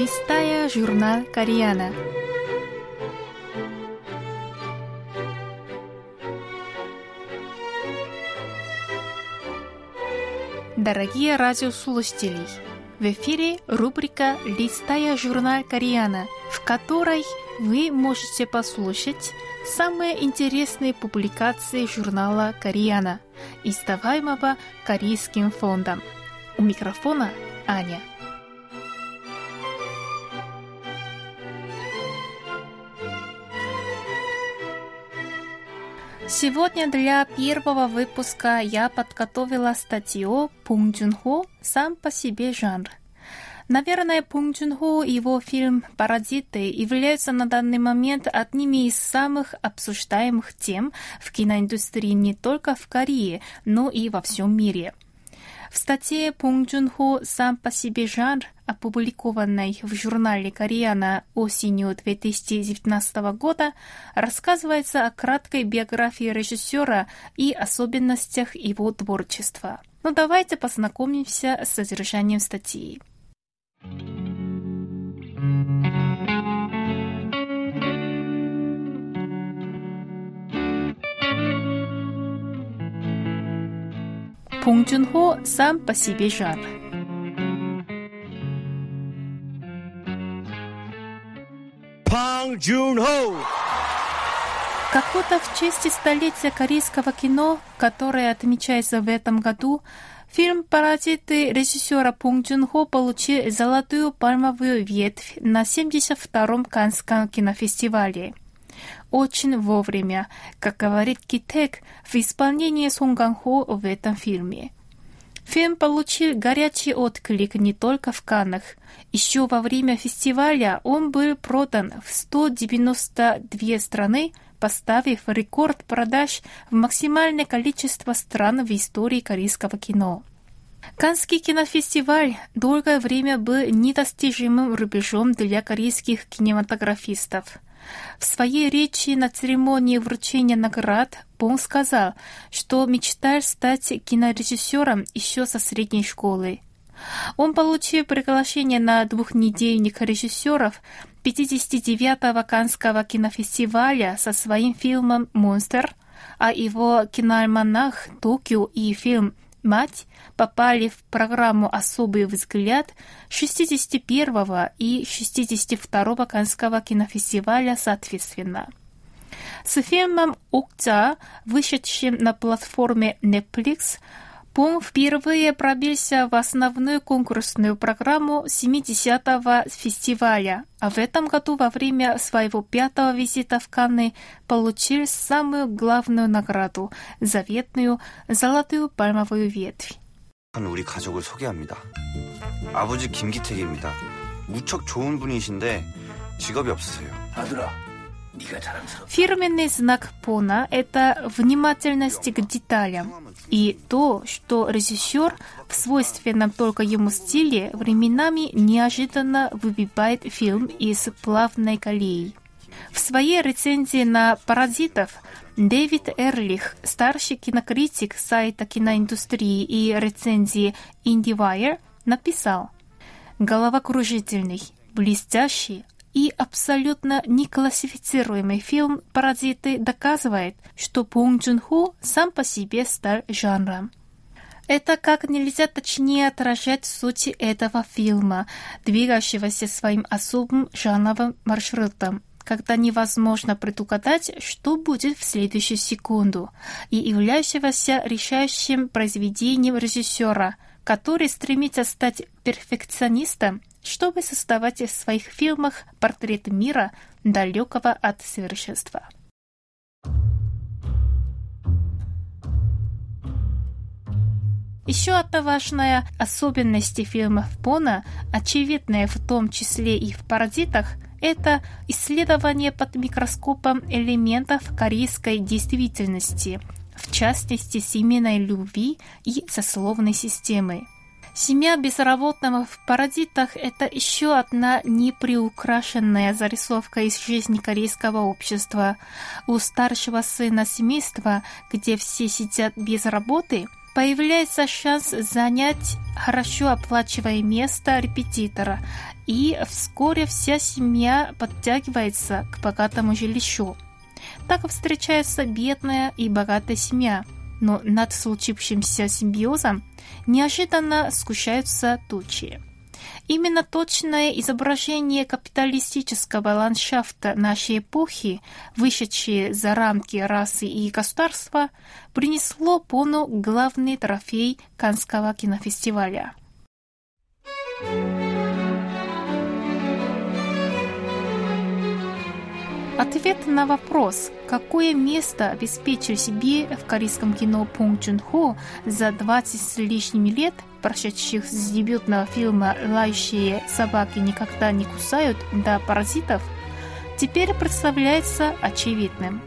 листая журнал «Кориана». Дорогие радиослушатели, в эфире рубрика «Листая журнал Кориана», в которой вы можете послушать самые интересные публикации журнала «Кориана», издаваемого Корейским фондом. У микрофона Аня. Сегодня для первого выпуска я подготовила статью «Пунг Джунхо. Сам по себе жанр». Наверное, Пунг Джунхо и его фильм «Паразиты» являются на данный момент одними из самых обсуждаемых тем в киноиндустрии не только в Корее, но и во всем мире – в статье Пон Джун Хо «Сам по себе жанр», опубликованной в журнале «Koreana» осенью 2019 года, рассказывается о краткой биографии режиссера и особенностях его творчества. Но ну, давайте познакомимся с содержанием статьи. Пунктюнхо сам по себе жанр. Как-то в честь столетия корейского кино, которое отмечается в этом году, фильм «Паразиты» режиссера Пунг Джун Хо получил золотую пальмовую ветвь на 72-м Канском кинофестивале – очень вовремя, как говорит Китек в исполнении Сонганхо в этом фильме. Фильм получил горячий отклик не только в Каннах. Еще во время фестиваля он был продан в 192 страны, поставив рекорд продаж в максимальное количество стран в истории корейского кино. Канский кинофестиваль долгое время был недостижимым рубежом для корейских кинематографистов – в своей речи на церемонии вручения наград Бон сказал, что мечтает стать кинорежиссером еще со средней школы. Он получил приглашение на двухнедельник режиссеров 59-го Канского кинофестиваля со своим фильмом «Монстр», а его киноальманах «Токио» и фильм мать попали в программу «Особый взгляд» 61-го и 62-го Канского кинофестиваля соответственно. С фильмом «Укца», вышедшим на платформе Netflix, Пун впервые пробился в основную конкурсную программу 70-го фестиваля, а в этом году во время своего пятого визита в Канны получил самую главную награду – заветную золотую пальмовую ветвь. 우리 가족을 소개합니다. 아버지 김기택입니다. 무척 좋은 분이신데 직업이 없으세요. 아들아, Фирменный знак Пона – это внимательность к деталям и то, что режиссер в свойственном только ему стиле временами неожиданно выбивает фильм из плавной колеи. В своей рецензии на «Паразитов» Дэвид Эрлих, старший кинокритик сайта киноиндустрии и рецензии IndieWire, написал «Головокружительный, блестящий, и абсолютно неклассифицируемый фильм «Паразиты» доказывает, что Пунг Джун Ху сам по себе стал жанром. Это как нельзя точнее отражать суть этого фильма, двигающегося своим особым жанровым маршрутом, когда невозможно предугадать, что будет в следующую секунду, и являющегося решающим произведением режиссера, который стремится стать перфекционистом чтобы создавать в своих фильмах портрет мира, далекого от совершенства. Еще одна важная особенность фильмов Пона, очевидная в том числе и в «Паразитах», это исследование под микроскопом элементов корейской действительности, в частности семейной любви и сословной системы. Семья безработного в паразитах – это еще одна неприукрашенная зарисовка из жизни корейского общества. У старшего сына семейства, где все сидят без работы, появляется шанс занять хорошо оплачиваемое место репетитора, и вскоре вся семья подтягивается к богатому жилищу. Так встречается бедная и богатая семья, но над случившимся симбиозом неожиданно скучаются тучи. Именно точное изображение капиталистического ландшафта нашей эпохи, вышедшее за рамки расы и государства, принесло Пону главный трофей Канского кинофестиваля. Ответ на вопрос, какое место обеспечил себе в корейском кино Пунг Чун Хо за 20 с лишним лет, прошедших с дебютного фильма «Лающие собаки никогда не кусают» до «Паразитов», теперь представляется очевидным.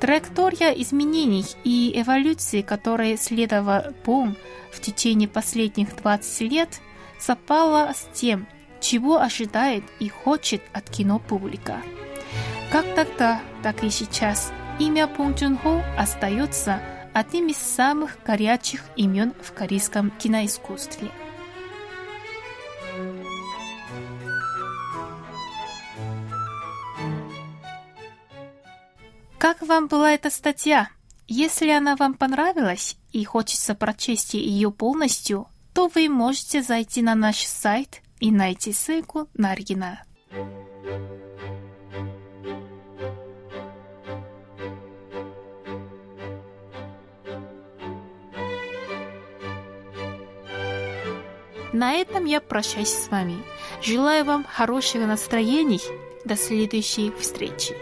Траектория изменений и эволюции, которой следовал Пунг в течение последних 20 лет, совпала с тем, чего ожидает и хочет от кино публика. Как тогда, так и сейчас имя Пунг Чун Хо остается одним из самых горячих имен в корейском киноискусстве. Как вам была эта статья? Если она вам понравилась и хочется прочесть ее полностью, то вы можете зайти на наш сайт и найти ссылку на оригинал. На этом я прощаюсь с вами. Желаю вам хорошего настроения. До следующей встречи.